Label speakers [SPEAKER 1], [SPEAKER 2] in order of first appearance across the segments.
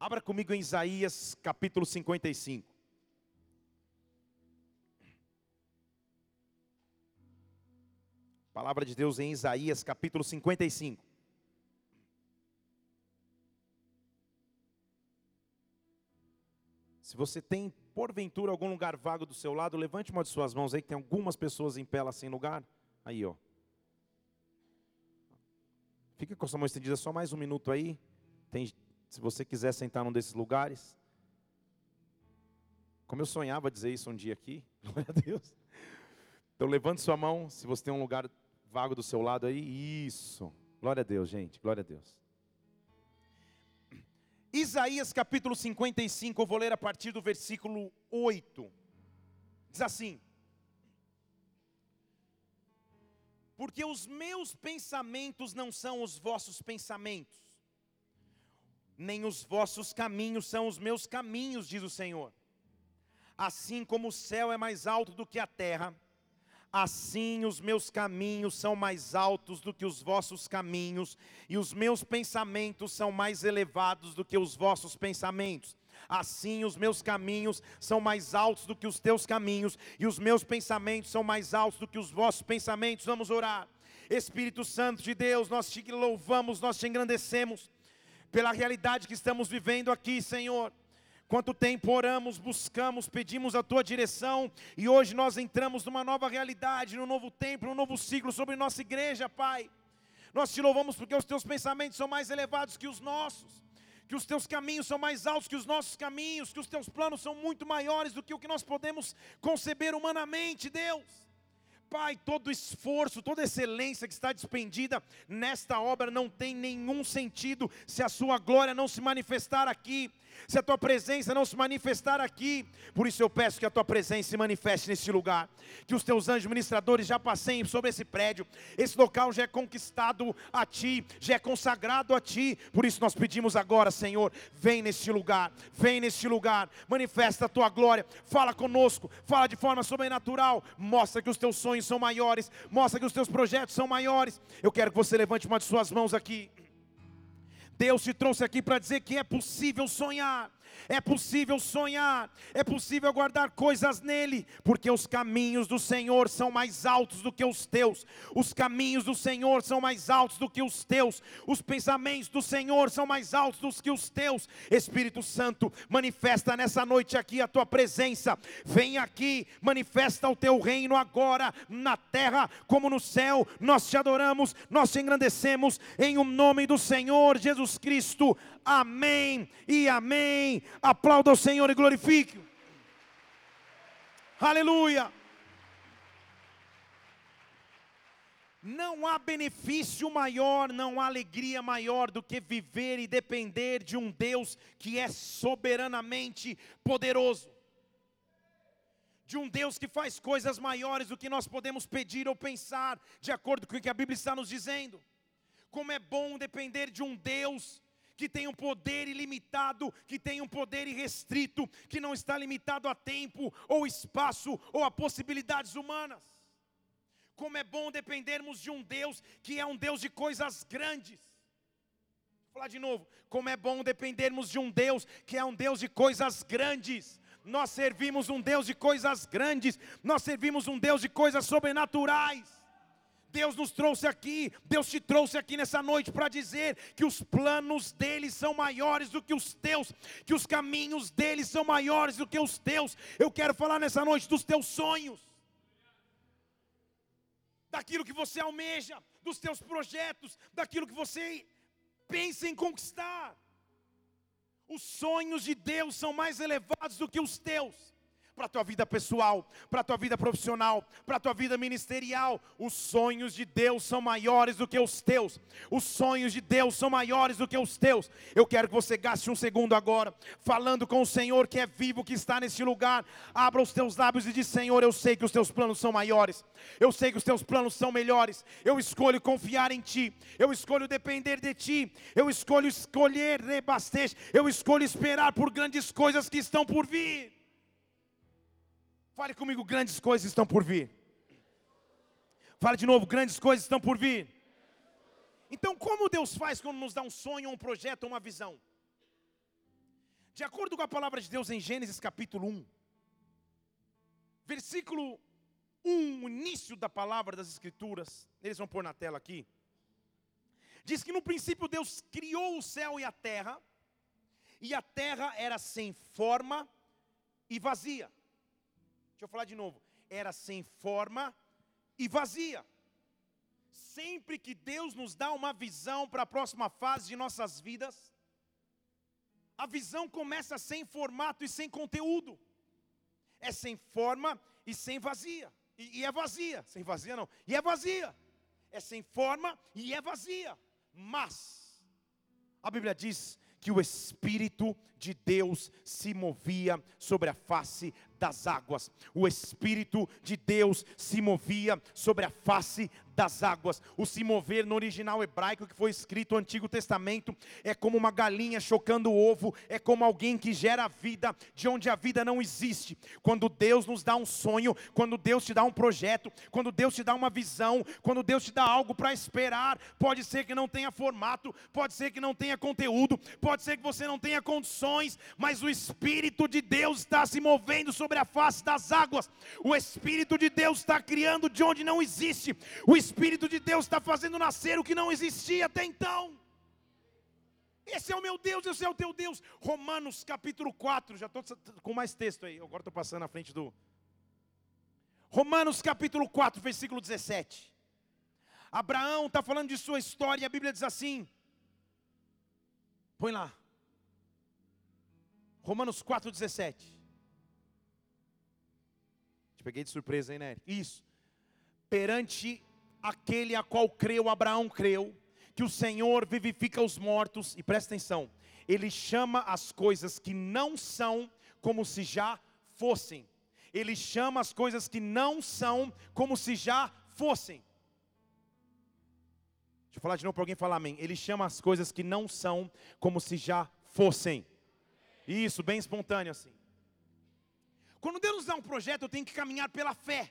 [SPEAKER 1] Abra comigo em Isaías capítulo 55. Palavra de Deus em Isaías capítulo 55. Se você tem, porventura, algum lugar vago do seu lado, levante uma de suas mãos aí, que tem algumas pessoas em pé lá sem lugar. Aí, ó. Fica com a sua mão estendida só mais um minuto aí. Tem, se você quiser sentar num desses lugares. Como eu sonhava dizer isso um dia aqui, glória a Deus. Então levante sua mão, se você tem um lugar vago do seu lado aí, isso. Glória a Deus, gente, glória a Deus. Isaías capítulo 55, eu vou ler a partir do versículo 8. Diz assim: Porque os meus pensamentos não são os vossos pensamentos, nem os vossos caminhos são os meus caminhos, diz o Senhor. Assim como o céu é mais alto do que a terra, Assim os meus caminhos são mais altos do que os vossos caminhos, e os meus pensamentos são mais elevados do que os vossos pensamentos. Assim os meus caminhos são mais altos do que os teus caminhos, e os meus pensamentos são mais altos do que os vossos pensamentos. Vamos orar. Espírito Santo de Deus, nós te louvamos, nós te engrandecemos pela realidade que estamos vivendo aqui, Senhor. Quanto tempo oramos, buscamos, pedimos a tua direção e hoje nós entramos numa nova realidade, num novo tempo, num novo ciclo sobre nossa igreja, Pai. Nós te louvamos porque os teus pensamentos são mais elevados que os nossos, que os teus caminhos são mais altos que os nossos caminhos, que os teus planos são muito maiores do que o que nós podemos conceber humanamente, Deus. Pai, todo esforço, toda excelência que está despendida nesta obra não tem nenhum sentido se a sua glória não se manifestar aqui se a tua presença não se manifestar aqui. Por isso eu peço que a tua presença se manifeste nesse lugar. Que os teus anjos ministradores já passem sobre esse prédio. Esse local já é conquistado a ti, já é consagrado a ti. Por isso nós pedimos agora, Senhor, vem neste lugar, vem neste lugar, manifesta a tua glória, fala conosco, fala de forma sobrenatural, mostra que os teus sonhos são maiores, mostra que os teus projetos são maiores. Eu quero que você levante uma de suas mãos aqui. Deus te trouxe aqui para dizer que é possível sonhar. É possível sonhar, é possível guardar coisas nele, porque os caminhos do Senhor são mais altos do que os teus, os caminhos do Senhor são mais altos do que os teus, os pensamentos do Senhor são mais altos do que os teus. Espírito Santo, manifesta nessa noite aqui a tua presença, vem aqui, manifesta o teu reino agora, na terra como no céu. Nós te adoramos, nós te engrandecemos, em o nome do Senhor Jesus Cristo. Amém e amém. Aplauda o Senhor e glorifique. Aleluia. Não há benefício maior, não há alegria maior do que viver e depender de um Deus que é soberanamente poderoso. De um Deus que faz coisas maiores do que nós podemos pedir ou pensar, de acordo com o que a Bíblia está nos dizendo. Como é bom depender de um Deus que tem um poder ilimitado, que tem um poder irrestrito, que não está limitado a tempo, ou espaço, ou a possibilidades humanas. Como é bom dependermos de um Deus que é um Deus de coisas grandes. Vou falar de novo, como é bom dependermos de um Deus que é um Deus de coisas grandes. Nós servimos um Deus de coisas grandes, nós servimos um Deus de coisas sobrenaturais. Deus nos trouxe aqui, Deus te trouxe aqui nessa noite para dizer que os planos dele são maiores do que os teus, que os caminhos dele são maiores do que os teus. Eu quero falar nessa noite dos teus sonhos, daquilo que você almeja, dos teus projetos, daquilo que você pensa em conquistar. Os sonhos de Deus são mais elevados do que os teus para a tua vida pessoal, para a tua vida profissional, para a tua vida ministerial. Os sonhos de Deus são maiores do que os teus. Os sonhos de Deus são maiores do que os teus. Eu quero que você gaste um segundo agora, falando com o Senhor que é vivo, que está nesse lugar. Abra os teus lábios e diz: Senhor, eu sei que os teus planos são maiores. Eu sei que os teus planos são melhores. Eu escolho confiar em Ti. Eu escolho depender de Ti. Eu escolho escolher rebastecer. Eu escolho esperar por grandes coisas que estão por vir. Fale comigo, grandes coisas estão por vir. Fale de novo, grandes coisas estão por vir. Então, como Deus faz quando nos dá um sonho, um projeto, uma visão? De acordo com a palavra de Deus em Gênesis capítulo 1, versículo 1, o início da palavra das Escrituras, eles vão pôr na tela aqui. Diz que no princípio Deus criou o céu e a terra, e a terra era sem forma e vazia. Deixa eu falar de novo. Era sem forma e vazia. Sempre que Deus nos dá uma visão para a próxima fase de nossas vidas, a visão começa sem formato e sem conteúdo. É sem forma e sem vazia. E, e, é vazia. Sem vazia não. E é vazia. É sem forma e é vazia. Mas, a Bíblia diz que o Espírito de Deus se movia sobre a face das águas. O Espírito de Deus se movia sobre a face das águas. O se mover no original hebraico que foi escrito no Antigo Testamento é como uma galinha chocando o ovo, é como alguém que gera vida de onde a vida não existe. Quando Deus nos dá um sonho, quando Deus te dá um projeto, quando Deus te dá uma visão, quando Deus te dá algo para esperar, pode ser que não tenha formato, pode ser que não tenha conteúdo, pode ser que você não tenha condições, mas o Espírito de Deus está se movendo sobre a face das águas. O Espírito de Deus está criando de onde não existe. O Espírito de Deus está fazendo nascer o que não existia até então. Esse é o meu Deus, esse é o teu Deus. Romanos capítulo 4, já estou com mais texto aí, agora estou passando na frente do. Romanos capítulo 4, versículo 17. Abraão está falando de sua história e a Bíblia diz assim: põe lá. Romanos 4, 17. Te peguei de surpresa, hein, né? Isso. Perante aquele a qual creu, Abraão creu, que o Senhor vivifica os mortos, e presta atenção, ele chama as coisas que não são como se já fossem. Ele chama as coisas que não são como se já fossem. Deixa eu falar de novo para alguém falar amém. Ele chama as coisas que não são como se já fossem. Isso, bem espontâneo assim. Quando Deus nos dá um projeto, eu tenho que caminhar pela fé.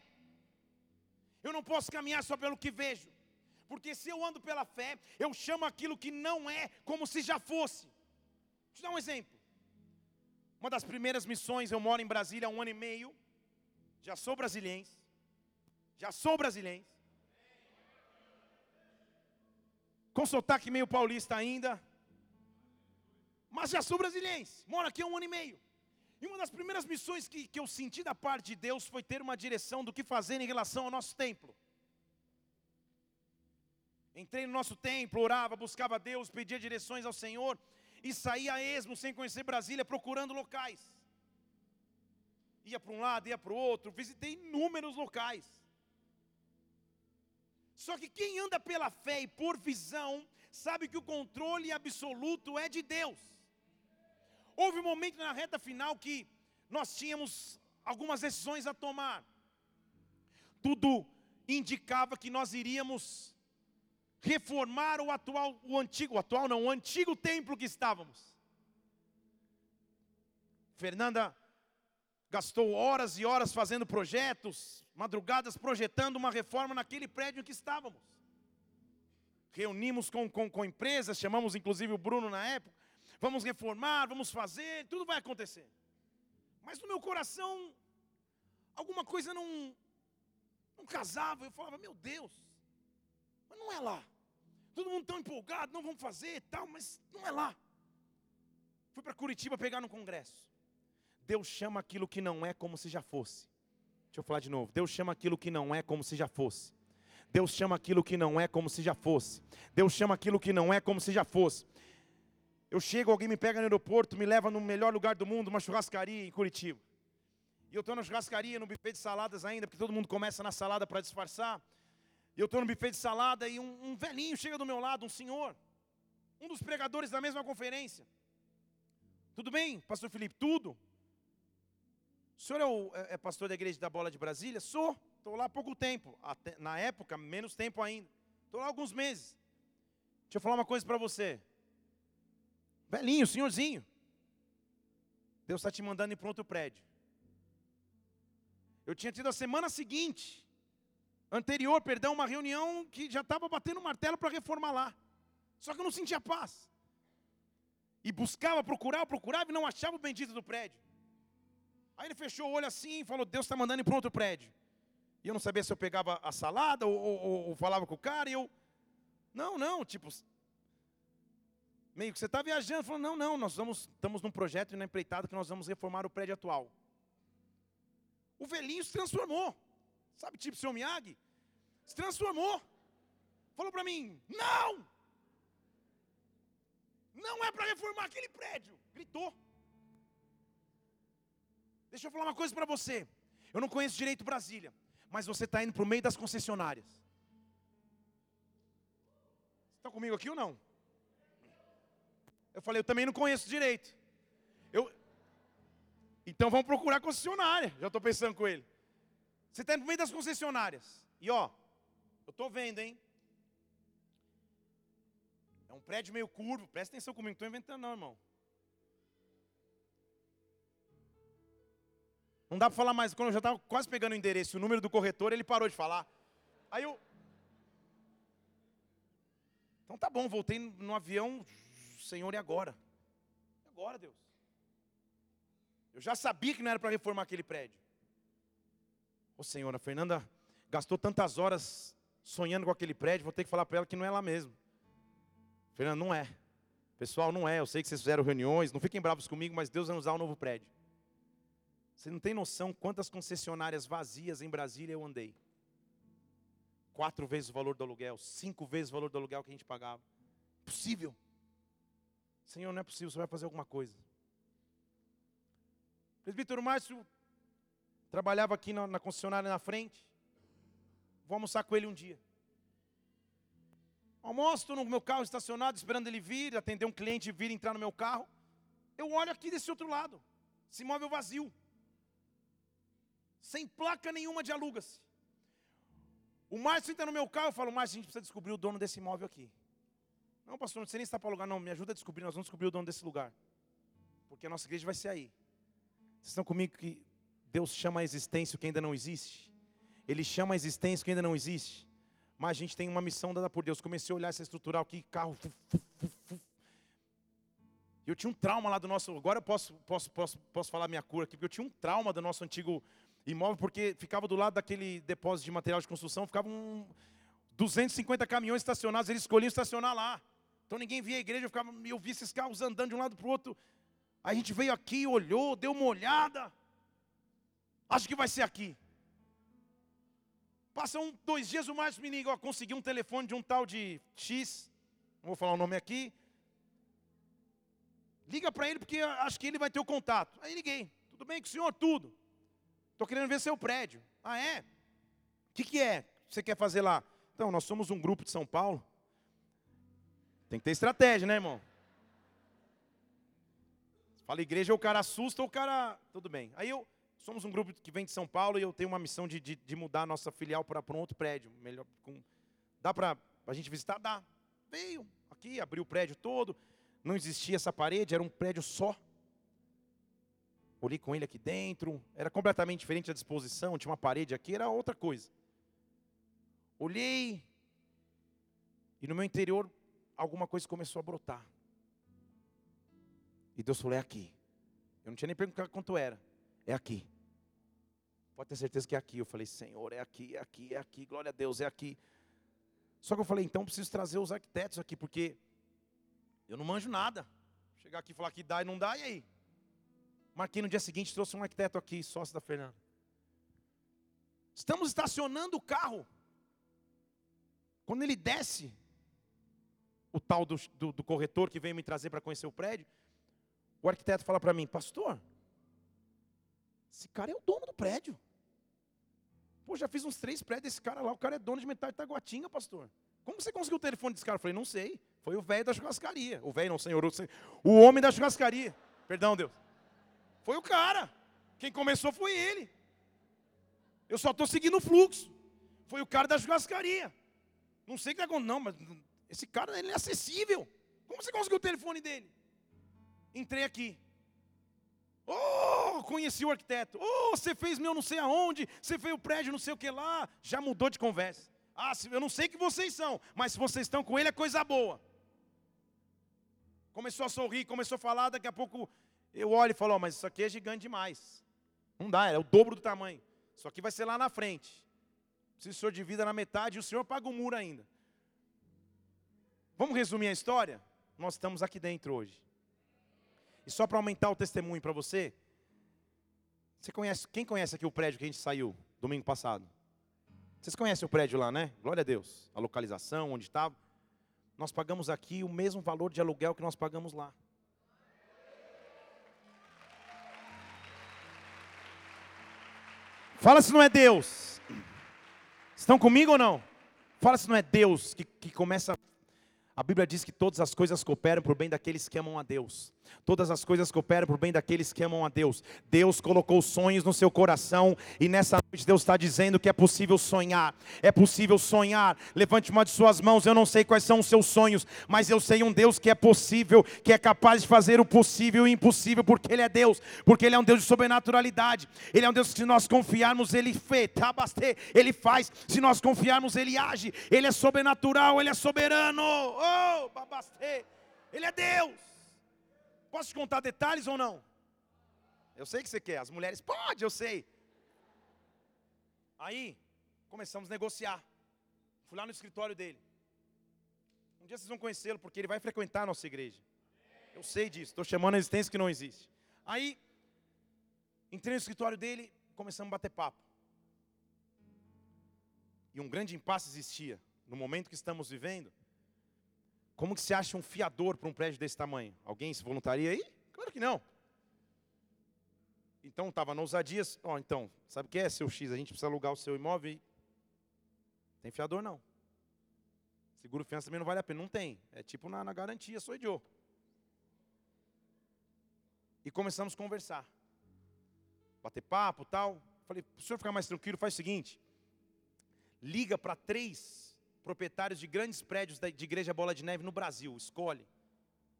[SPEAKER 1] Eu não posso caminhar só pelo que vejo. Porque se eu ando pela fé, eu chamo aquilo que não é como se já fosse. Deixa eu dar um exemplo. Uma das primeiras missões, eu moro em Brasília há um ano e meio. Já sou brasileiro. Já sou brasileiro. Com sotaque meio paulista ainda. Mas já sou brasileiro. Moro aqui há um ano e meio. E uma das primeiras missões que, que eu senti da parte de Deus foi ter uma direção do que fazer em relação ao nosso templo. Entrei no nosso templo, orava, buscava Deus, pedia direções ao Senhor e saía a esmo sem conhecer Brasília, procurando locais. Ia para um lado, ia para o outro, visitei inúmeros locais. Só que quem anda pela fé e por visão, sabe que o controle absoluto é de Deus. Houve um momento na reta final que nós tínhamos algumas decisões a tomar. Tudo indicava que nós iríamos reformar o atual, o antigo, o atual não, o antigo templo que estávamos. Fernanda gastou horas e horas fazendo projetos, madrugadas projetando uma reforma naquele prédio em que estávamos. Reunimos com, com, com empresas, chamamos inclusive o Bruno na época, vamos reformar, vamos fazer, tudo vai acontecer. Mas no meu coração, alguma coisa não, não casava. Eu falava, meu Deus, mas não é lá. Todo mundo tão empolgado, não vamos fazer e tal, mas não é lá. Fui para Curitiba pegar no congresso. Deus chama aquilo que não é como se já fosse. Deixa eu falar de novo. Deus chama aquilo que não é como se já fosse. Deus chama aquilo que não é como se já fosse. Deus chama aquilo que não é como se já fosse. Eu chego, alguém me pega no aeroporto, me leva no melhor lugar do mundo, uma churrascaria em Curitiba. E eu estou na churrascaria, no buffet de saladas ainda, porque todo mundo começa na salada para disfarçar. E eu estou no buffet de salada e um, um velhinho chega do meu lado, um senhor, um dos pregadores da mesma conferência. Tudo bem, pastor Felipe? Tudo. O senhor é, o, é, é pastor da igreja da Bola de Brasília? Sou. Estou lá há pouco tempo. Até, na época, menos tempo ainda. Estou lá alguns meses. Deixa eu falar uma coisa para você. Velhinho, senhorzinho. Deus está te mandando ir para outro prédio. Eu tinha tido a semana seguinte, anterior, perdão, uma reunião que já estava batendo martelo para reformar lá. Só que eu não sentia paz. E buscava, procurava, procurava e não achava o bendito do prédio. Aí ele fechou o olho assim e falou: Deus está mandando ir para outro prédio. E eu não sabia se eu pegava a salada ou, ou, ou falava com o cara. E eu, não, não, tipo, meio que você está viajando. Falou: não, não, nós vamos, estamos num projeto e na empreitada que nós vamos reformar o prédio atual. O velhinho se transformou. Sabe, tipo seu Miyagi? Se transformou. Falou para mim: não! Não é para reformar aquele prédio. Gritou. Deixa eu falar uma coisa para você. Eu não conheço direito Brasília, mas você está indo para o meio das concessionárias. Está comigo aqui ou não? Eu falei, eu também não conheço direito. Eu... Então vamos procurar concessionária. Já estou pensando com ele. Você está indo para o meio das concessionárias. E ó, eu estou vendo, hein? É um prédio meio curvo. Presta atenção comigo, não estou inventando, não, irmão. Não dá para falar mais. Quando eu já estava quase pegando o endereço, o número do corretor, ele parou de falar. Aí eu. Então tá bom, voltei no avião. Senhor, e agora? E agora, Deus? Eu já sabia que não era para reformar aquele prédio. Ô Senhor, a Fernanda gastou tantas horas sonhando com aquele prédio, vou ter que falar para ela que não é lá mesmo. Fernanda, não é. Pessoal, não é. Eu sei que vocês fizeram reuniões, não fiquem bravos comigo, mas Deus vai usar o um novo prédio. Você não tem noção quantas concessionárias vazias em Brasília eu andei. Quatro vezes o valor do aluguel, cinco vezes o valor do aluguel que a gente pagava. Possível. Senhor, não é possível, você vai fazer alguma coisa. O presbítero Márcio trabalhava aqui na, na concessionária na frente. Vou almoçar com ele um dia. Almoço, estou no meu carro estacionado, esperando ele vir, atender um cliente vir entrar no meu carro. Eu olho aqui desse outro lado, esse imóvel vazio sem placa nenhuma de aluga-se. O Márcio entra no meu carro, eu falo, Márcio, a gente precisa descobrir o dono desse imóvel aqui. Não, pastor, não sei nem se está para alugar, não, me ajuda a descobrir, nós vamos descobrir o dono desse lugar. Porque a nossa igreja vai ser aí. Vocês estão comigo que Deus chama a existência o que ainda não existe? Ele chama a existência o que ainda não existe. Mas a gente tem uma missão dada por Deus. Comecei a olhar essa estrutural aqui, carro. Eu tinha um trauma lá do nosso. Agora eu posso, posso, posso, posso falar minha cura aqui, porque eu tinha um trauma do nosso antigo imóvel, porque ficava do lado daquele depósito de material de construção, ficavam um, 250 caminhões estacionados, eles escolhiam estacionar lá. Então ninguém via a igreja, eu, ficava, eu via esses carros andando de um lado para o outro. A gente veio aqui, olhou, deu uma olhada. Acho que vai ser aqui. Passam dois dias, o Márcio me liga, consegui um telefone de um tal de X, não vou falar o nome aqui. Liga para ele porque acho que ele vai ter o contato. Aí liguei. Tudo bem com o senhor? Tudo. Estou querendo ver seu prédio. Ah, é? O que, que é que você quer fazer lá? Então, nós somos um grupo de São Paulo. Tem que ter estratégia, né, irmão? Fala igreja, o cara assusta, o cara. Tudo bem. Aí eu. Somos um grupo que vem de São Paulo e eu tenho uma missão de, de, de mudar a nossa filial para um outro prédio. Melhor, com, dá para a gente visitar? Dá. Veio aqui, abriu o prédio todo. Não existia essa parede, era um prédio só. Olhei com ele aqui dentro, era completamente diferente a disposição, tinha uma parede aqui, era outra coisa. Olhei, e no meu interior alguma coisa começou a brotar. E Deus falou: é aqui. Eu não tinha nem perguntado quanto era. É aqui. Pode ter certeza que é aqui. Eu falei: Senhor, é aqui, é aqui, é aqui. Glória a Deus, é aqui. Só que eu falei: então preciso trazer os arquitetos aqui, porque eu não manjo nada. Chegar aqui e falar que dá e não dá, e aí? Marquei no dia seguinte, trouxe um arquiteto aqui, sócio da Fernanda. Estamos estacionando o carro. Quando ele desce, o tal do, do, do corretor que veio me trazer para conhecer o prédio, o arquiteto fala para mim, pastor, esse cara é o dono do prédio. Pô, já fiz uns três prédios desse cara lá, o cara é dono de metade da Taguatinga, pastor. Como você conseguiu o telefone desse cara? Eu falei, não sei. Foi o velho da churrascaria. O velho, não, senhor, o homem da churrascaria. Perdão, Deus. Foi o cara. Quem começou foi ele. Eu só estou seguindo o fluxo. Foi o cara da churrascaria. Não sei o que aconteceu, não, mas esse cara ele é acessível. Como você conseguiu o telefone dele? Entrei aqui. Oh, conheci o arquiteto. Oh, você fez meu não sei aonde, você fez o prédio não sei o que lá. Já mudou de conversa. Ah, eu não sei que vocês são, mas se vocês estão com ele é coisa boa. Começou a sorrir, começou a falar, daqui a pouco eu olho e falo, oh, mas isso aqui é gigante demais. Não dá, é o dobro do tamanho. Isso aqui vai ser lá na frente. Se o senhor divida na metade o senhor paga o muro ainda. Vamos resumir a história? Nós estamos aqui dentro hoje. E só para aumentar o testemunho para você, você conhece, quem conhece aqui o prédio que a gente saiu domingo passado? Vocês conhecem o prédio lá, né? Glória a Deus. A localização, onde estava. Nós pagamos aqui o mesmo valor de aluguel que nós pagamos lá. Fala se não é Deus. Estão comigo ou não? Fala se não é Deus que, que começa. A Bíblia diz que todas as coisas cooperam para o bem daqueles que amam a Deus. Todas as coisas cooperam para o bem daqueles que amam a Deus. Deus colocou sonhos no seu coração e nessa noite Deus está dizendo que é possível sonhar. É possível sonhar. Levante uma de suas mãos. Eu não sei quais são os seus sonhos, mas eu sei um Deus que é possível, que é capaz de fazer o possível e o impossível, porque Ele é Deus, porque Ele é um Deus de sobrenaturalidade. Ele é um Deus que, se nós confiarmos, Ele fez, Ele faz. Se nós confiarmos, Ele age. Ele é sobrenatural, Ele é soberano. Oh. Ele é Deus. Posso te contar detalhes ou não? Eu sei que você quer. As mulheres, pode, eu sei. Aí, começamos a negociar. Fui lá no escritório dele. Um dia vocês vão conhecê-lo, porque ele vai frequentar a nossa igreja. Eu sei disso, estou chamando a existência que não existe. Aí, entrei no escritório dele, começamos a bater papo. E um grande impasse existia. No momento que estamos vivendo, como que se acha um fiador para um prédio desse tamanho? Alguém se voluntaria aí? Claro que não. Então estava na ousadia, ó, oh, então, sabe o que é seu X? A gente precisa alugar o seu imóvel tem fiador não. Seguro fiança também não vale a pena, não tem. É tipo na, na garantia, sou idiota. E começamos a conversar. Bater papo, tal. Falei, para o senhor ficar mais tranquilo, faz o seguinte: liga para três proprietários de grandes prédios de igreja Bola de Neve no Brasil. Escolhe.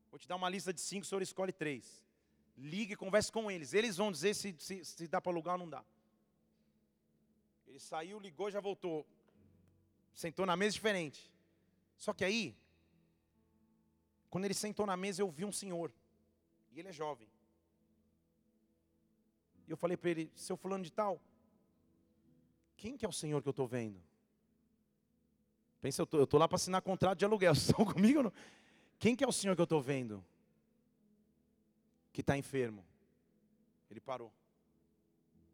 [SPEAKER 1] Vou te dar uma lista de cinco, o senhor escolhe três. Ligue e converse com eles. Eles vão dizer se, se, se dá para alugar ou não dá. Ele saiu, ligou, já voltou. Sentou na mesa diferente. Só que aí, quando ele sentou na mesa, eu vi um senhor. E ele é jovem. E eu falei para ele, seu fulano de tal, quem que é o senhor que eu estou vendo? Pensa, eu estou lá para assinar contrato de aluguel. Vocês estão comigo? Não? Quem que é o senhor que eu estou vendo? Que está enfermo. Ele parou.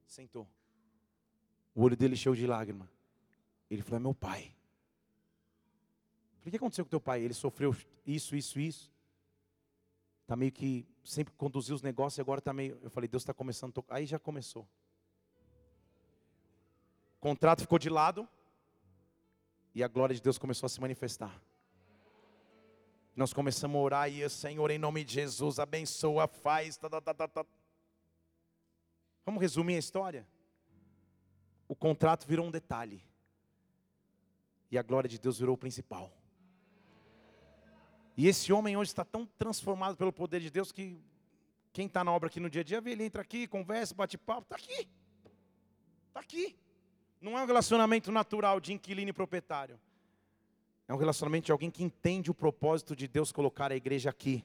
[SPEAKER 1] Sentou. O olho dele cheio de lágrima. Ele falou: é meu pai. O que aconteceu com teu pai? Ele sofreu isso, isso, isso. Está meio que sempre conduziu os negócios e agora está meio. Eu falei, Deus está começando a tocar. Aí já começou. O contrato ficou de lado. E a glória de Deus começou a se manifestar. Nós começamos a orar e, Senhor, em nome de Jesus, abençoa, faz. Tá, tá, tá, tá, tá. Vamos resumir a história? O contrato virou um detalhe. E a glória de Deus virou o principal. E esse homem hoje está tão transformado pelo poder de Deus que quem está na obra aqui no dia a dia, vê, ele entra aqui, conversa, bate papo, está aqui. Está aqui. Não é um relacionamento natural de inquilino e proprietário. É um relacionamento de alguém que entende o propósito de Deus colocar a igreja aqui.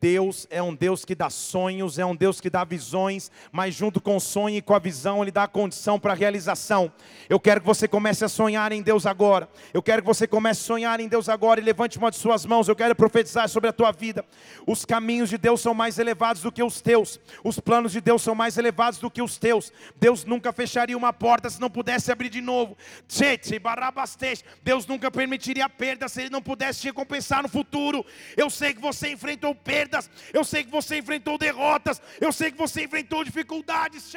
[SPEAKER 1] Deus é um Deus que dá sonhos, é um Deus que dá visões, mas junto com o sonho e com a visão, Ele dá a condição para a realização. Eu quero que você comece a sonhar em Deus agora. Eu quero que você comece a sonhar em Deus agora e levante uma de suas mãos. Eu quero profetizar sobre a tua vida. Os caminhos de Deus são mais elevados do que os teus, os planos de Deus são mais elevados do que os teus. Deus nunca fecharia uma porta se não pudesse abrir de novo. Deus nunca permitiria perda se Ele não pudesse te recompensar no futuro. Eu sei que você enfrentou perda perdas, eu sei que você enfrentou derrotas, eu sei que você enfrentou dificuldades,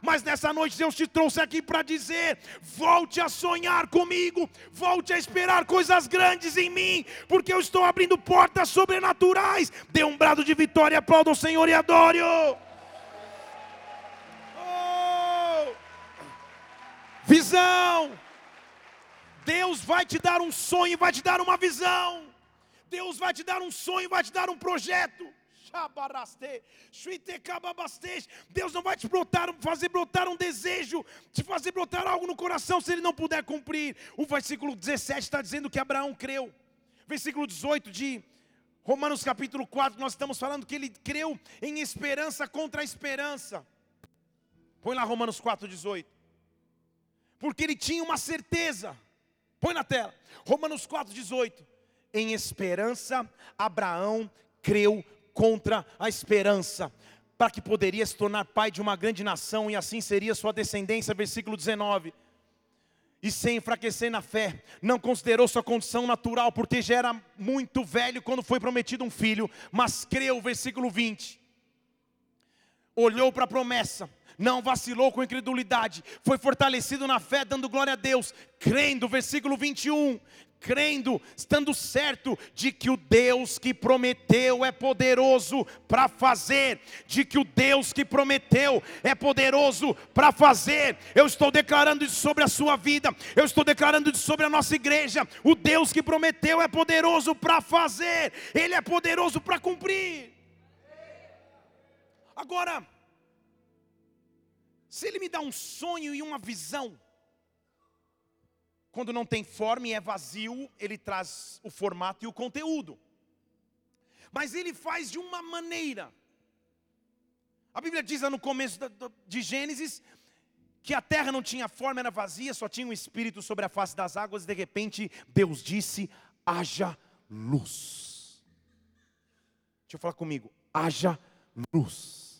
[SPEAKER 1] mas nessa noite Deus te trouxe aqui para dizer: volte a sonhar comigo, volte a esperar coisas grandes em mim, porque eu estou abrindo portas sobrenaturais. Dê um brado de vitória, aplauda o Senhor e adore-o. Oh! Visão. Deus vai te dar um sonho, vai te dar uma visão. Deus vai te dar um sonho, vai te dar um projeto. Deus não vai te brotar, fazer brotar um desejo, te fazer brotar algo no coração se ele não puder cumprir. O versículo 17 está dizendo que Abraão creu. Versículo 18 de Romanos capítulo 4, nós estamos falando que ele creu em esperança contra a esperança. Põe lá Romanos 4, 18. Porque ele tinha uma certeza. Põe na tela. Romanos 4, 18. Em esperança, Abraão creu contra a esperança, para que poderia se tornar pai de uma grande nação e assim seria sua descendência. Versículo 19 e sem enfraquecer na fé, não considerou sua condição natural, porque já era muito velho quando foi prometido um filho, mas creu, versículo 20, olhou para a promessa, não vacilou com incredulidade, foi fortalecido na fé, dando glória a Deus, crendo, versículo 21, crendo, estando certo de que o Deus que prometeu é poderoso para fazer, de que o Deus que prometeu é poderoso para fazer. Eu estou declarando isso sobre a sua vida, eu estou declarando isso sobre a nossa igreja. O Deus que prometeu é poderoso para fazer, Ele é poderoso para cumprir. Agora, se Ele me dá um sonho e uma visão, quando não tem forma e é vazio, ele traz o formato e o conteúdo. Mas ele faz de uma maneira. A Bíblia diz lá no começo de Gênesis que a terra não tinha forma, era vazia, só tinha um espírito sobre a face das águas, e de repente Deus disse: haja luz. Deixa eu falar comigo, haja luz.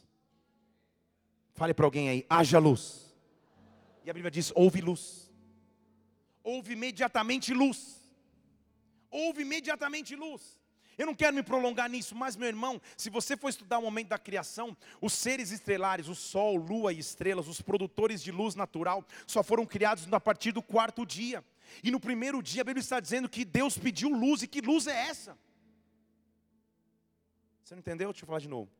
[SPEAKER 1] Fale para alguém aí, haja luz. E a Bíblia diz: houve luz houve imediatamente luz. Houve imediatamente luz. Eu não quero me prolongar nisso, mas meu irmão, se você for estudar o momento da criação, os seres estelares, o sol, lua e estrelas, os produtores de luz natural, só foram criados a partir do quarto dia. E no primeiro dia a Bíblia está dizendo que Deus pediu luz, e que luz é essa? Você não entendeu? Deixa eu falar de novo.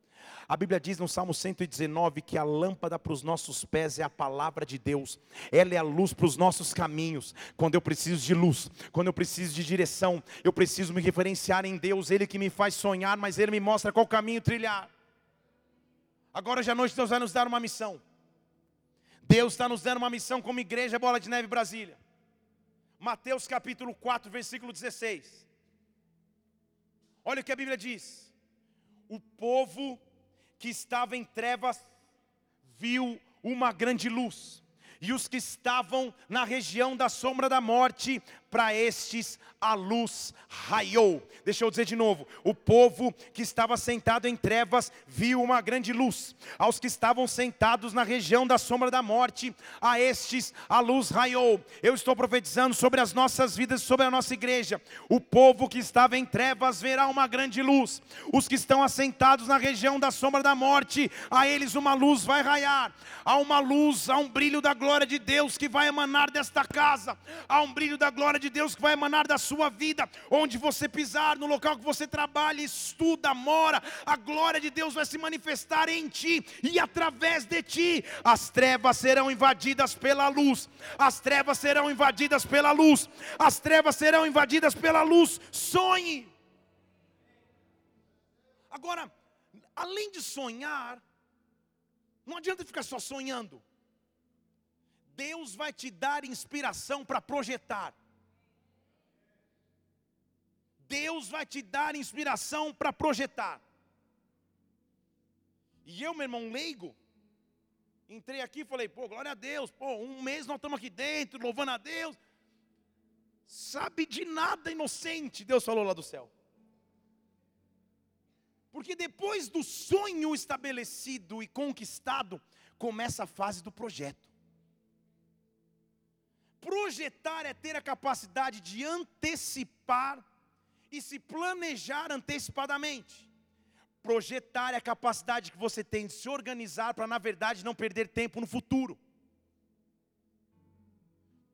[SPEAKER 1] A Bíblia diz no Salmo 119 que a lâmpada para os nossos pés é a palavra de Deus, ela é a luz para os nossos caminhos. Quando eu preciso de luz, quando eu preciso de direção, eu preciso me referenciar em Deus, Ele que me faz sonhar, mas Ele me mostra qual caminho trilhar. Agora, hoje à noite, Deus vai nos dar uma missão. Deus está nos dando uma missão como igreja Bola de Neve Brasília. Mateus capítulo 4, versículo 16. Olha o que a Bíblia diz. O povo que estava em trevas viu uma grande luz, e os que estavam na região da sombra da morte para estes a luz raiou. Deixa eu dizer de novo: o povo que estava sentado em trevas viu uma grande luz. Aos que estavam sentados na região da sombra da morte, a estes a luz raiou. Eu estou profetizando sobre as nossas vidas, sobre a nossa igreja. O povo que estava em trevas verá uma grande luz. Os que estão assentados na região da sombra da morte, a eles uma luz vai raiar. Há uma luz, há um brilho da glória de Deus que vai emanar desta casa. Há um brilho da glória de Deus que vai emanar da sua vida, onde você pisar, no local que você trabalha, estuda, mora, a glória de Deus vai se manifestar em ti e através de ti. As trevas serão invadidas pela luz, as trevas serão invadidas pela luz, as trevas serão invadidas pela luz. Sonhe. Agora, além de sonhar, não adianta ficar só sonhando. Deus vai te dar inspiração para projetar. Deus vai te dar inspiração para projetar. E eu, meu irmão leigo, entrei aqui e falei, pô, glória a Deus, pô, um mês nós estamos aqui dentro, louvando a Deus. Sabe de nada inocente, Deus falou lá do céu. Porque depois do sonho estabelecido e conquistado, começa a fase do projeto. Projetar é ter a capacidade de antecipar e se planejar antecipadamente. Projetar é a capacidade que você tem de se organizar para, na verdade, não perder tempo no futuro.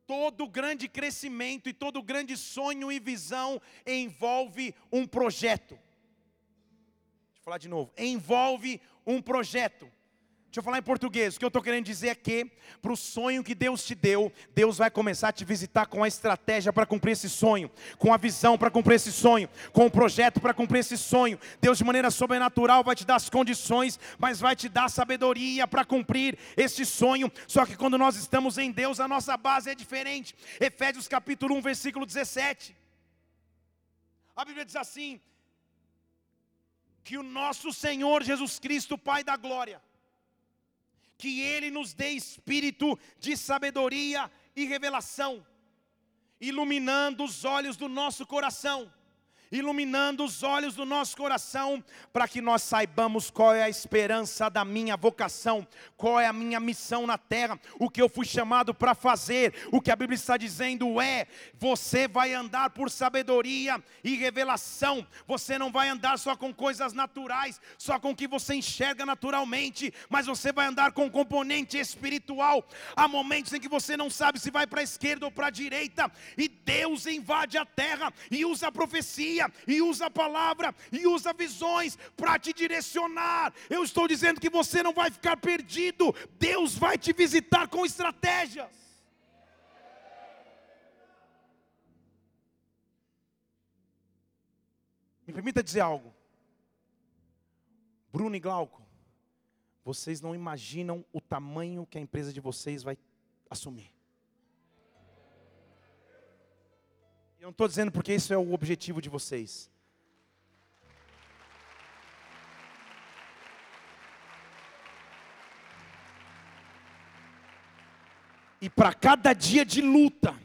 [SPEAKER 1] Todo grande crescimento e todo grande sonho e visão envolve um projeto. Deixa eu falar de novo. Envolve um projeto. Deixa eu falar em português. O que eu estou querendo dizer é que, para o sonho que Deus te deu, Deus vai começar a te visitar com a estratégia para cumprir esse sonho, com a visão para cumprir esse sonho, com o projeto para cumprir esse sonho. Deus, de maneira sobrenatural, vai te dar as condições, mas vai te dar sabedoria para cumprir esse sonho. Só que quando nós estamos em Deus, a nossa base é diferente. Efésios capítulo 1, versículo 17. A Bíblia diz assim: que o nosso Senhor Jesus Cristo, Pai da glória, que Ele nos dê espírito de sabedoria e revelação, iluminando os olhos do nosso coração iluminando os olhos do nosso coração, para que nós saibamos qual é a esperança da minha vocação, qual é a minha missão na terra, o que eu fui chamado para fazer. O que a Bíblia está dizendo é: você vai andar por sabedoria e revelação, você não vai andar só com coisas naturais, só com o que você enxerga naturalmente, mas você vai andar com componente espiritual. Há momentos em que você não sabe se vai para a esquerda ou para a direita, e Deus invade a terra e usa a profecia e usa a palavra e usa visões para te direcionar. Eu estou dizendo que você não vai ficar perdido, Deus vai te visitar com estratégias. Me permita dizer algo. Bruno e Glauco, vocês não imaginam o tamanho que a empresa de vocês vai assumir. Eu não estou dizendo porque isso é o objetivo de vocês. E para cada dia de luta,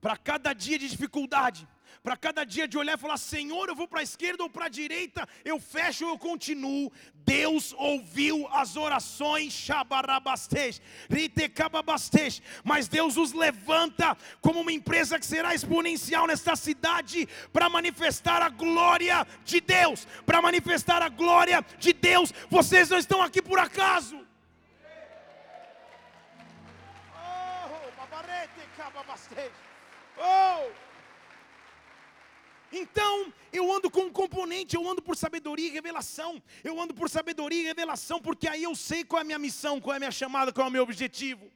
[SPEAKER 1] para cada dia de dificuldade, para cada dia de olhar e falar: Senhor, eu vou para a esquerda ou para a direita, eu fecho ou eu continuo. Deus ouviu as orações, mas Deus os levanta como uma empresa que será exponencial nesta cidade para manifestar a glória de Deus, para manifestar a glória de Deus. Vocês não estão aqui por acaso. Oh, oh. Então, eu ando com um componente, eu ando por sabedoria e revelação. Eu ando por sabedoria e revelação, porque aí eu sei qual é a minha missão, qual é a minha chamada, qual é o meu objetivo.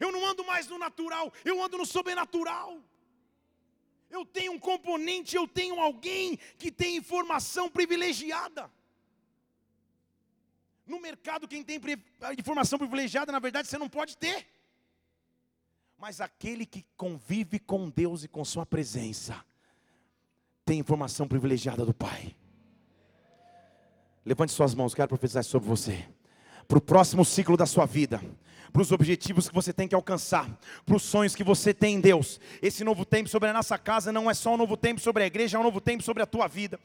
[SPEAKER 1] Eu não ando mais no natural, eu ando no sobrenatural. Eu tenho um componente, eu tenho alguém que tem informação privilegiada. No mercado, quem tem informação privilegiada, na verdade, você não pode ter. Mas aquele que convive com Deus e com Sua presença, tem informação privilegiada do Pai. Levante suas mãos, quero profetizar sobre você. Para o próximo ciclo da sua vida, para os objetivos que você tem que alcançar, para os sonhos que você tem em Deus. Esse novo tempo sobre a nossa casa não é só um novo tempo sobre a igreja, é um novo tempo sobre a tua vida.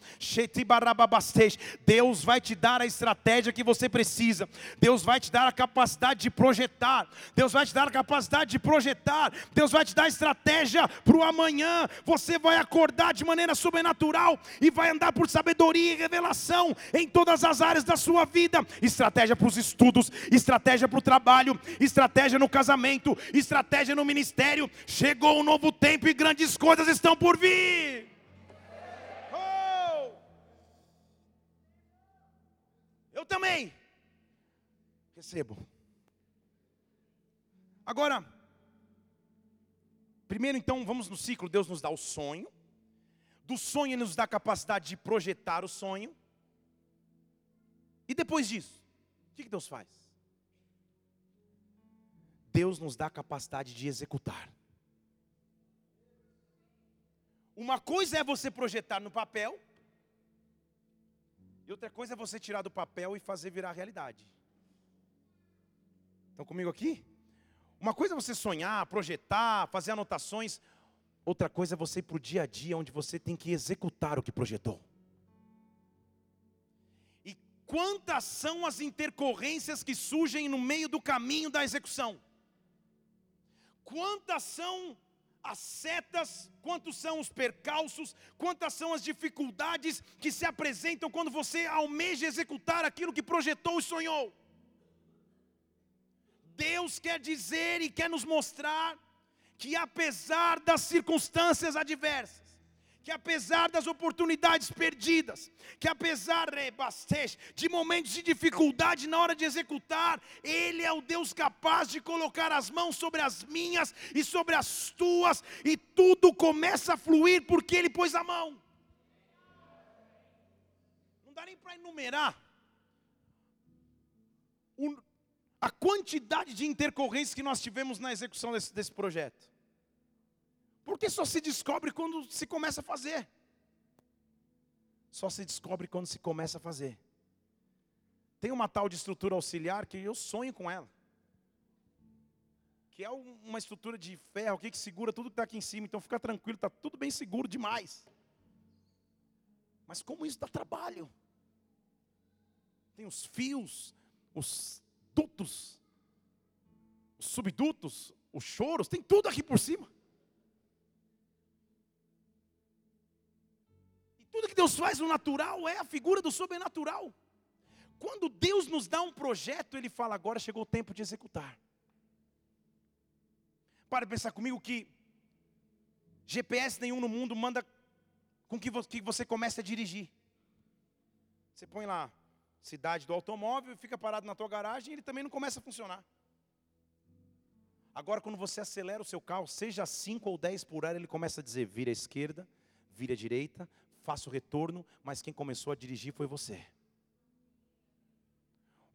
[SPEAKER 1] Deus vai te dar a estratégia que você precisa. Deus vai te dar a capacidade de projetar. Deus vai te dar a capacidade de projetar. Deus vai te dar a estratégia para o amanhã. Você vai acordar de maneira sobrenatural e vai andar por sabedoria e revelação em todas as áreas da sua vida. Estratégia para os estudos, estratégia para o trabalho, estratégia no casamento, estratégia no ministério. Chegou um novo tempo e grandes coisas estão por vir. Oh! Eu também recebo. Agora, primeiro então, vamos no ciclo. Deus nos dá o sonho. Do sonho, Ele nos dá a capacidade de projetar o sonho. E depois disso, o que Deus faz? Deus nos dá a capacidade de executar. Uma coisa é você projetar no papel, e outra coisa é você tirar do papel e fazer virar realidade. Estão comigo aqui? Uma coisa é você sonhar, projetar, fazer anotações, outra coisa é você ir para o dia a dia, onde você tem que executar o que projetou. E quantas são as intercorrências que surgem no meio do caminho da execução? Quantas são as setas, quantos são os percalços, quantas são as dificuldades que se apresentam quando você almeja executar aquilo que projetou e sonhou. Deus quer dizer e quer nos mostrar que apesar das circunstâncias adversas, que apesar das oportunidades perdidas, que apesar de momentos de dificuldade na hora de executar, Ele é o Deus capaz de colocar as mãos sobre as minhas e sobre as tuas, e tudo começa a fluir porque Ele pôs a mão. Não dá nem para enumerar a quantidade de intercorrências que nós tivemos na execução desse, desse projeto. Porque só se descobre quando se começa a fazer. só se descobre quando se começa a fazer. Tem uma tal de estrutura auxiliar que eu sonho com ela. Que é uma estrutura de ferro que segura tudo que está aqui em cima. Então fica tranquilo, está tudo bem seguro demais. Mas como isso dá trabalho? Tem os fios, os dutos, os subdutos, os choros, tem tudo aqui por cima. Tudo que Deus faz no natural é a figura do sobrenatural. Quando Deus nos dá um projeto, Ele fala: agora chegou o tempo de executar. Para pensar comigo que GPS nenhum no mundo manda com que você comece a dirigir. Você põe lá cidade do automóvel, fica parado na tua garagem ele também não começa a funcionar. Agora, quando você acelera o seu carro, seja 5 ou 10 por hora, ele começa a dizer: vira à esquerda, vira à direita, faça o retorno, mas quem começou a dirigir foi você.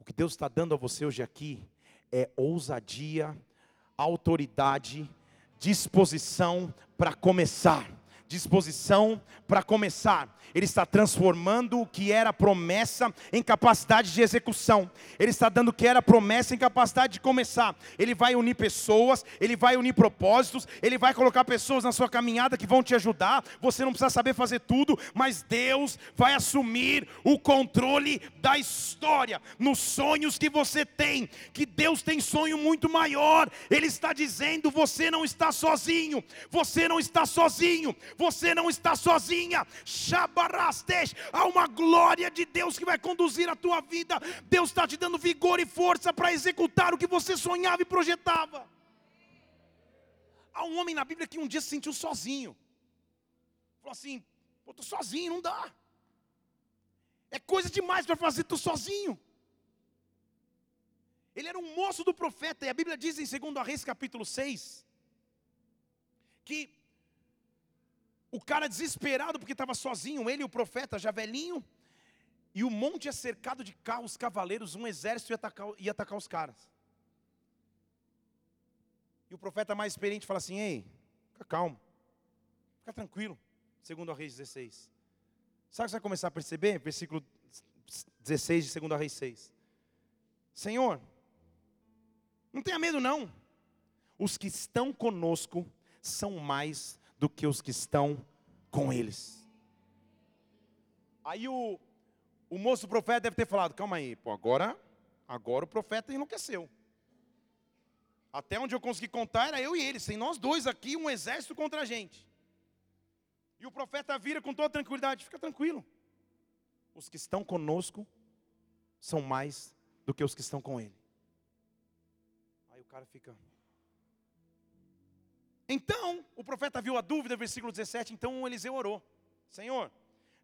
[SPEAKER 1] O que Deus está dando a você hoje aqui é ousadia, autoridade, disposição para começar disposição para começar. Ele está transformando o que era promessa em capacidade de execução. Ele está dando o que era promessa em capacidade de começar. Ele vai unir pessoas, ele vai unir propósitos, ele vai colocar pessoas na sua caminhada que vão te ajudar. Você não precisa saber fazer tudo, mas Deus vai assumir o controle da história nos sonhos que você tem. Que Deus tem sonho muito maior. Ele está dizendo: você não está sozinho. Você não está sozinho você não está sozinha. Shabarastej, há uma glória de Deus que vai conduzir a tua vida. Deus está te dando vigor e força para executar o que você sonhava e projetava. Há um homem na Bíblia que um dia se sentiu sozinho. Falou assim: "Eu estou sozinho, não dá. É coisa demais para fazer tu sozinho. Ele era um moço do profeta, e a Bíblia diz em 2 Reis capítulo 6, que o cara desesperado porque estava sozinho, ele e o profeta já velhinho, e o monte é cercado de carros cavaleiros, um exército ia atacar, ia atacar os caras. E o profeta mais experiente fala assim: Ei, fica calmo, fica tranquilo. Segundo a Reis 16. Sabe o que você vai começar a perceber? Versículo 16 de 2 Reis 6. Senhor, não tenha medo não. Os que estão conosco são mais do que os que estão com eles. Aí o, o moço profeta deve ter falado: calma aí, pô, agora, agora o profeta enlouqueceu. Até onde eu consegui contar era eu e ele, sem nós dois aqui, um exército contra a gente. E o profeta vira com toda tranquilidade: fica tranquilo. Os que estão conosco são mais do que os que estão com ele. Aí o cara fica. Então, o profeta viu a dúvida, versículo 17. Então, Eliseu orou: Senhor,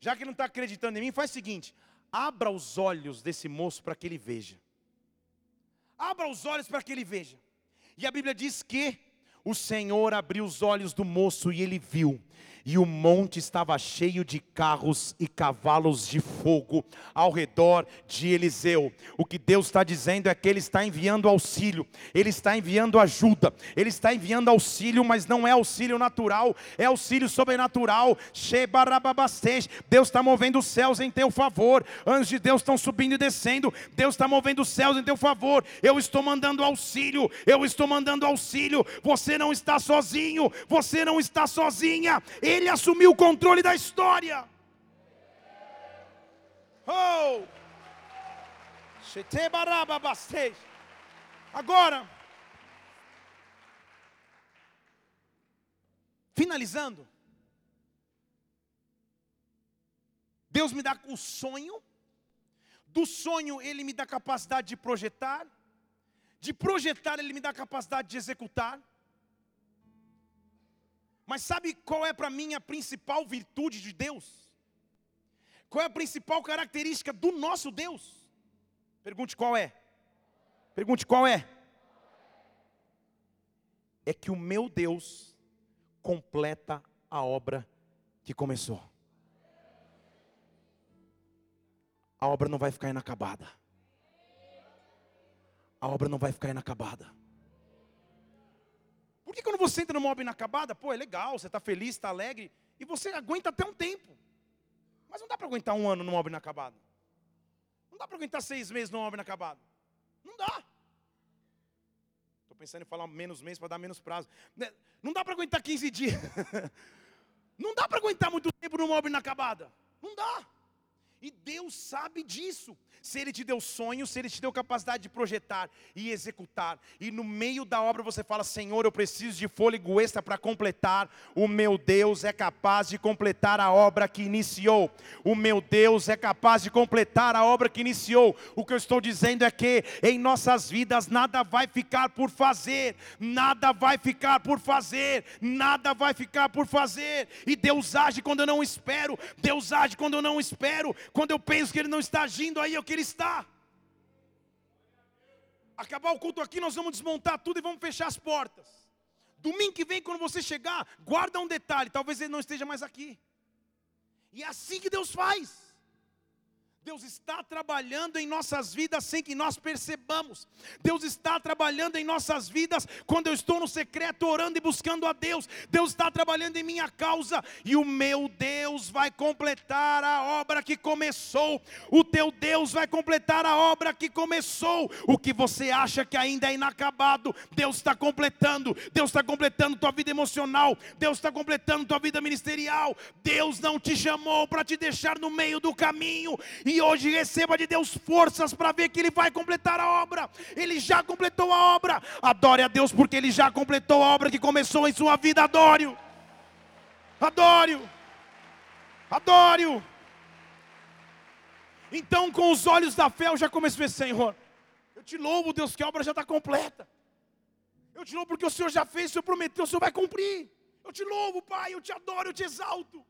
[SPEAKER 1] já que ele não está acreditando em mim, faz o seguinte: abra os olhos desse moço para que ele veja. Abra os olhos para que ele veja. E a Bíblia diz que o Senhor abriu os olhos do moço e ele viu e o monte estava cheio de carros e cavalos de fogo ao redor de Eliseu. O que Deus está dizendo é que Ele está enviando auxílio, Ele está enviando ajuda, Ele está enviando auxílio, mas não é auxílio natural, é auxílio sobrenatural. Deus está movendo os céus em teu favor, anjos de Deus estão subindo e descendo, Deus está movendo os céus em teu favor. Eu estou mandando auxílio, eu estou mandando auxílio. Você não está sozinho, você não está sozinha. Ele assumiu o controle da história. Oh! Agora, finalizando, Deus me dá o sonho, do sonho Ele me dá capacidade de projetar, de projetar Ele me dá capacidade de executar, mas sabe qual é para mim a principal virtude de Deus? Qual é a principal característica do nosso Deus? Pergunte qual é. Pergunte qual é. É que o meu Deus completa a obra que começou. A obra não vai ficar inacabada. A obra não vai ficar inacabada. Porque quando você entra numa obra inacabada, pô, é legal, você está feliz, está alegre, e você aguenta até um tempo. Mas não dá para aguentar um ano numa obra inacabada. Não dá para aguentar seis meses numa obra inacabada. Não dá. Estou pensando em falar menos meses para dar menos prazo. Né? Não dá para aguentar 15 dias. Não dá para aguentar muito tempo numa obra inacabada. Não dá. E Deus sabe disso. Se Ele te deu sonhos, se Ele te deu capacidade de projetar e executar, e no meio da obra você fala: Senhor, eu preciso de fôlego extra para completar, o meu Deus é capaz de completar a obra que iniciou. O meu Deus é capaz de completar a obra que iniciou. O que eu estou dizendo é que em nossas vidas nada vai ficar por fazer, nada vai ficar por fazer, nada vai ficar por fazer, e Deus age quando eu não espero, Deus age quando eu não espero, quando eu penso que Ele não está agindo, aí eu que Ele está. Acabar o culto aqui, nós vamos desmontar tudo e vamos fechar as portas. Domingo que vem, quando você chegar, guarda um detalhe: talvez ele não esteja mais aqui. E é assim que Deus faz. Deus está trabalhando em nossas vidas sem que nós percebamos. Deus está trabalhando em nossas vidas quando eu estou no secreto orando e buscando a Deus. Deus está trabalhando em minha causa e o meu Deus vai completar a obra que começou. O teu Deus vai completar a obra que começou. O que você acha que ainda é inacabado, Deus está completando. Deus está completando tua vida emocional. Deus está completando tua vida ministerial. Deus não te chamou para te deixar no meio do caminho e hoje receba de Deus forças para ver que Ele vai completar a obra. Ele já completou a obra. Adore a Deus porque Ele já completou a obra que começou em sua vida. Adore-o. Adore-o. Adore-o. Então, com os olhos da fé, eu já comecei Senhor. Eu te louvo, Deus, que a obra já está completa. Eu te louvo porque o Senhor já fez, o Senhor prometeu, o Senhor vai cumprir. Eu te louvo, Pai, eu te adoro, eu te exalto.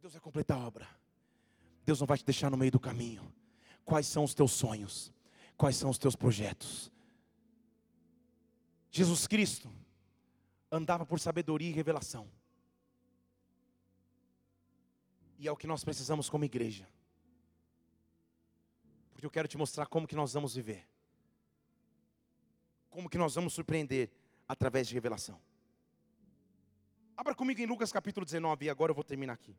[SPEAKER 1] Deus vai completar a obra. Deus não vai te deixar no meio do caminho. Quais são os teus sonhos? Quais são os teus projetos? Jesus Cristo andava por sabedoria e revelação. E é o que nós precisamos como igreja. Porque eu quero te mostrar como que nós vamos viver. Como que nós vamos surpreender através de revelação. Abra comigo em Lucas capítulo 19 e agora eu vou terminar aqui.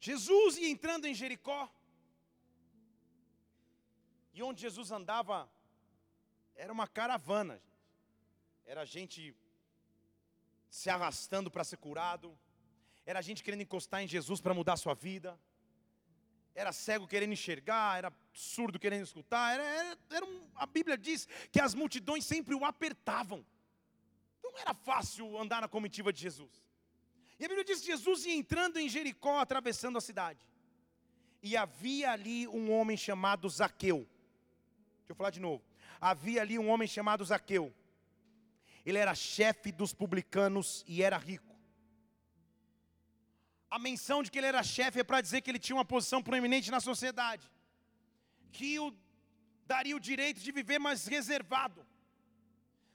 [SPEAKER 1] Jesus ia entrando em Jericó, e onde Jesus andava, era uma caravana, era gente se arrastando para ser curado, era gente querendo encostar em Jesus para mudar a sua vida, era cego querendo enxergar, era surdo querendo escutar, era, era, era um, a Bíblia diz que as multidões sempre o apertavam, não era fácil andar na comitiva de Jesus. E a Bíblia diz Jesus ia entrando em Jericó, atravessando a cidade. E havia ali um homem chamado Zaqueu. Deixa eu falar de novo. Havia ali um homem chamado Zaqueu. Ele era chefe dos publicanos e era rico. A menção de que ele era chefe é para dizer que ele tinha uma posição proeminente na sociedade, que o daria o direito de viver mais reservado.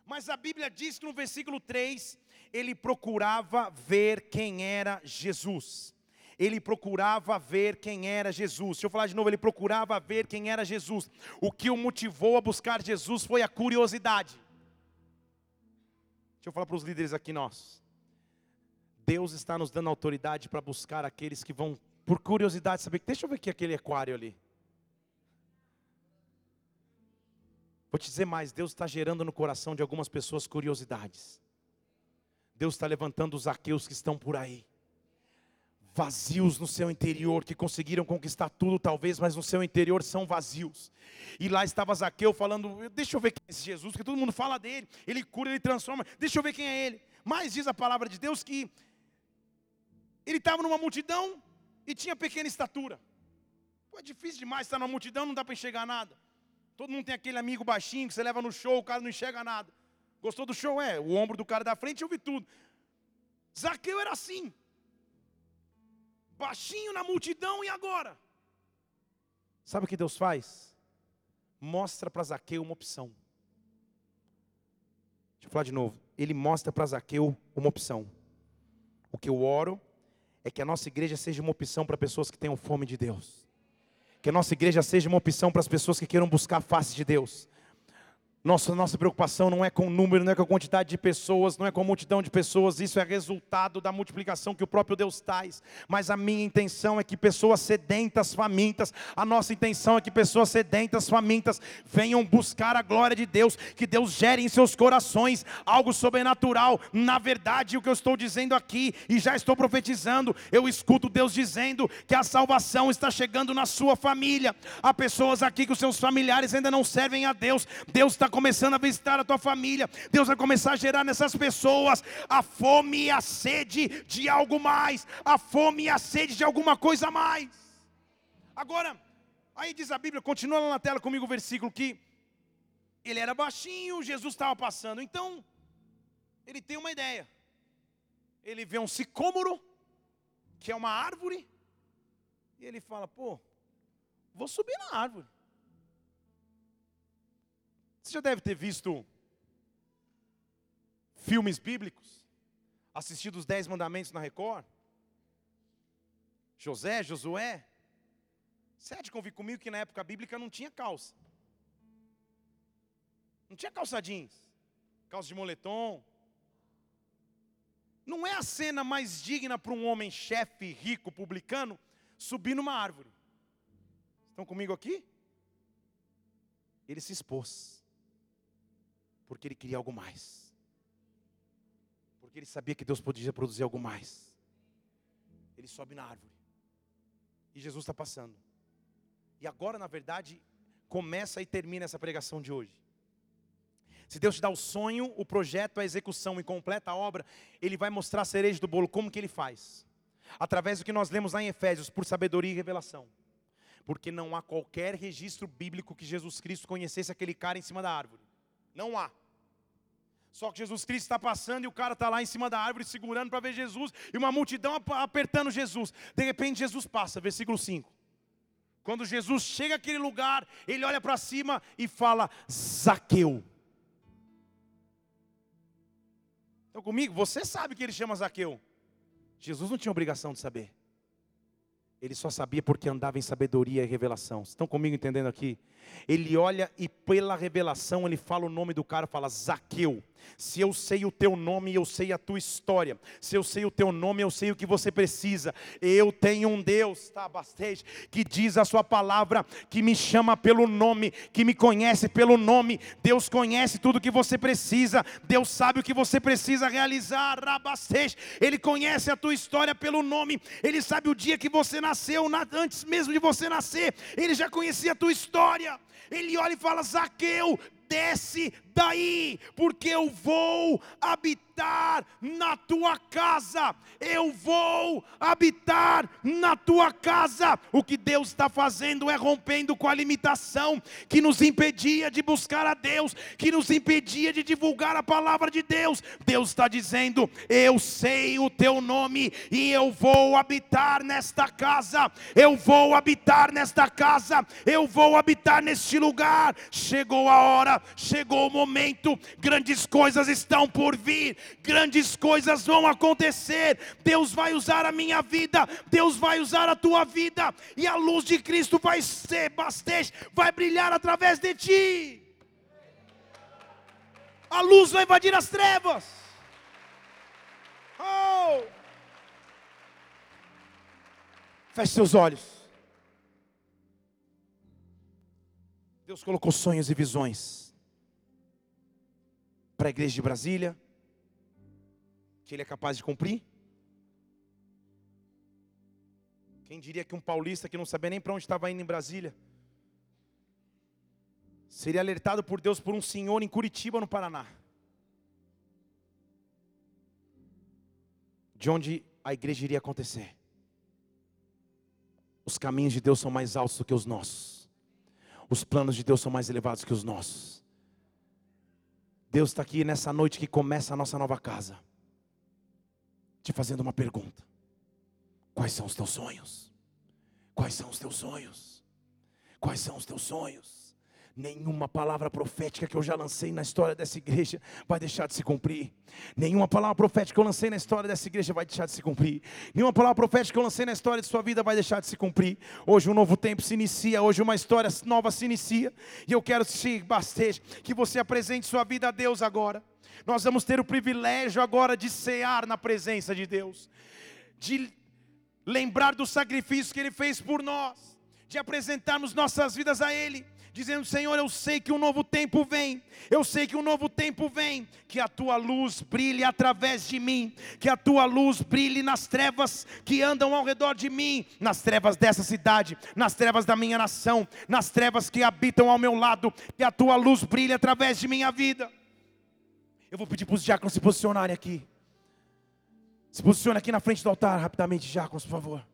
[SPEAKER 1] Mas a Bíblia diz que no versículo 3 ele procurava ver quem era Jesus. Ele procurava ver quem era Jesus. Deixa eu falar de novo, ele procurava ver quem era Jesus. O que o motivou a buscar Jesus foi a curiosidade. Deixa eu falar para os líderes aqui nós. Deus está nos dando autoridade para buscar aqueles que vão por curiosidade saber. Deixa eu ver aqui aquele aquário ali. Vou te dizer mais, Deus está gerando no coração de algumas pessoas curiosidades. Deus está levantando os aqueus que estão por aí, vazios no seu interior, que conseguiram conquistar tudo, talvez, mas no seu interior são vazios. E lá estava Zaqueu falando: Deixa eu ver quem é esse Jesus, porque todo mundo fala dele, ele cura, ele transforma, deixa eu ver quem é ele. Mas diz a palavra de Deus que ele estava numa multidão e tinha pequena estatura. Pô, é difícil demais estar numa multidão, não dá para enxergar nada. Todo mundo tem aquele amigo baixinho que você leva no show, o cara não enxerga nada. Gostou do show? É, o ombro do cara da frente eu vi tudo. Zaqueu era assim. Baixinho na multidão e agora? Sabe o que Deus faz? Mostra para Zaqueu uma opção. Deixa eu falar de novo. Ele mostra para Zaqueu uma opção. O que eu oro é que a nossa igreja seja uma opção para pessoas que tenham fome de Deus. Que a nossa igreja seja uma opção para as pessoas que queiram buscar a face de Deus. Nossa, nossa preocupação não é com o número, não é com a quantidade de pessoas, não é com a multidão de pessoas, isso é resultado da multiplicação que o próprio Deus traz. Mas a minha intenção é que pessoas sedentas, famintas, a nossa intenção é que pessoas sedentas, famintas, venham buscar a glória de Deus, que Deus gere em seus corações algo sobrenatural. Na verdade, o que eu estou dizendo aqui, e já estou profetizando, eu escuto Deus dizendo que a salvação está chegando na sua família. Há pessoas aqui que os seus familiares ainda não servem a Deus, Deus está começando a visitar a tua família, Deus vai começar a gerar nessas pessoas a fome e a sede de algo mais, a fome e a sede de alguma coisa a mais. Agora, aí diz a Bíblia, continua lá na tela comigo o versículo que ele era baixinho, Jesus estava passando. Então, ele tem uma ideia. Ele vê um sicômoro, que é uma árvore, e ele fala: pô, vou subir na árvore. Você já deve ter visto filmes bíblicos, assistido os Dez Mandamentos na Record. José, Josué. Você há de convir comigo que na época bíblica não tinha calça. Não tinha calça jeans, calça de moletom. Não é a cena mais digna para um homem chefe, rico, publicano, subir numa árvore. Estão comigo aqui? Ele se expôs porque ele queria algo mais. Porque ele sabia que Deus podia produzir algo mais. Ele sobe na árvore. E Jesus está passando. E agora, na verdade, começa e termina essa pregação de hoje. Se Deus te dá o sonho, o projeto, a execução e completa a obra, Ele vai mostrar a cereja do bolo, como que Ele faz. Através do que nós lemos lá em Efésios, por sabedoria e revelação. Porque não há qualquer registro bíblico que Jesus Cristo conhecesse aquele cara em cima da árvore. Não há. Só que Jesus Cristo está passando e o cara está lá em cima da árvore segurando para ver Jesus e uma multidão apertando Jesus. De repente Jesus passa, versículo 5. Quando Jesus chega àquele lugar, ele olha para cima e fala: Zaqueu. Então comigo, você sabe que ele chama Zaqueu. Jesus não tinha obrigação de saber. Ele só sabia porque andava em sabedoria e revelação. Estão comigo entendendo aqui? Ele olha e pela revelação ele fala o nome do cara, fala Zaqueu. Se eu sei o teu nome, eu sei a tua história. Se eu sei o teu nome, eu sei o que você precisa. Eu tenho um Deus, tá, bastante, que diz a sua palavra, que me chama pelo nome, que me conhece pelo nome. Deus conhece tudo o que você precisa. Deus sabe o que você precisa realizar, rabastej. Ele conhece a tua história pelo nome. Ele sabe o dia que você nasceu, antes mesmo de você nascer. Ele já conhecia a tua história. Ele olha e fala: Zaqueu, desce daí, porque eu vou habitar na tua casa. Eu vou habitar na tua casa. O que Deus está fazendo é rompendo com a limitação que nos impedia de buscar a Deus, que nos impedia de divulgar a palavra de Deus. Deus está dizendo: Eu sei o teu nome e eu vou habitar nesta casa. Eu vou habitar nesta casa. Eu vou habitar neste lugar. Chegou a hora, chegou o momento grandes coisas estão por vir, grandes coisas vão acontecer. Deus vai usar a minha vida, Deus vai usar a tua vida, e a luz de Cristo vai ser bastante, vai brilhar através de ti. A luz vai invadir as trevas. Oh! Feche seus olhos. Deus colocou sonhos e visões para a igreja de Brasília, que ele é capaz de cumprir? Quem diria que um paulista que não sabia nem para onde estava indo em Brasília, seria alertado por Deus por um senhor em Curitiba, no Paraná, de onde a igreja iria acontecer. Os caminhos de Deus são mais altos do que os nossos, os planos de Deus são mais elevados que os nossos. Deus está aqui nessa noite que começa a nossa nova casa, te fazendo uma pergunta: quais são os teus sonhos? Quais são os teus sonhos? Quais são os teus sonhos? Nenhuma palavra profética que eu já lancei na história dessa igreja vai deixar de se cumprir. Nenhuma palavra profética que eu lancei na história dessa igreja vai deixar de se cumprir. Nenhuma palavra profética que eu lancei na história de sua vida vai deixar de se cumprir. Hoje um novo tempo se inicia, hoje uma história nova se inicia. E eu quero basteja, que você apresente sua vida a Deus agora. Nós vamos ter o privilégio agora de cear na presença de Deus, de lembrar do sacrifício que Ele fez por nós, de apresentarmos nossas vidas a Ele dizendo: Senhor, eu sei que um novo tempo vem, eu sei que um novo tempo vem, que a tua luz brilhe através de mim, que a tua luz brilhe nas trevas que andam ao redor de mim, nas trevas dessa cidade, nas trevas da minha nação, nas trevas que habitam ao meu lado, que a tua luz brilhe através de minha vida. Eu vou pedir para os diáconos se posicionarem aqui. Se posicione aqui na frente do altar rapidamente, diáconos, por favor.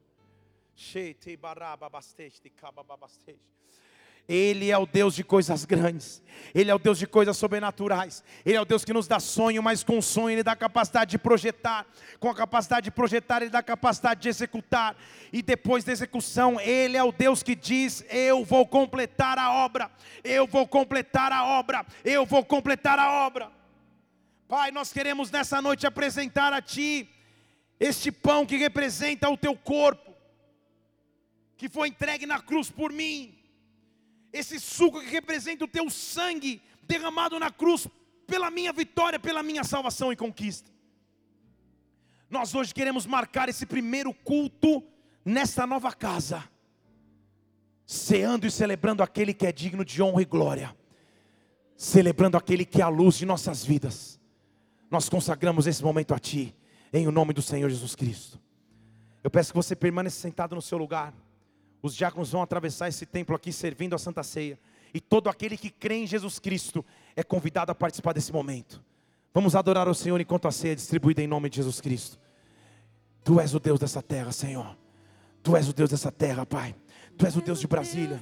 [SPEAKER 1] Ele é o Deus de coisas grandes, Ele é o Deus de coisas sobrenaturais, Ele é o Deus que nos dá sonho, mas com sonho Ele dá capacidade de projetar, com a capacidade de projetar Ele dá capacidade de executar, e depois da execução, Ele é o Deus que diz: Eu vou completar a obra, eu vou completar a obra, eu vou completar a obra. Pai, nós queremos nessa noite apresentar a Ti este pão que representa o Teu corpo, que foi entregue na cruz por mim esse suco que representa o teu sangue derramado na cruz pela minha vitória, pela minha salvação e conquista. Nós hoje queremos marcar esse primeiro culto nesta nova casa, ceando e celebrando aquele que é digno de honra e glória, celebrando aquele que é a luz de nossas vidas. Nós consagramos esse momento a Ti, em o nome do Senhor Jesus Cristo. Eu peço que você permaneça sentado no seu lugar. Os diáconos vão atravessar esse templo aqui servindo a Santa Ceia. E todo aquele que crê em Jesus Cristo é convidado a participar desse momento. Vamos adorar o Senhor enquanto a ceia é distribuída em nome de Jesus Cristo. Tu és o Deus dessa terra, Senhor. Tu és o Deus dessa terra, Pai. Tu és o Deus de Brasília.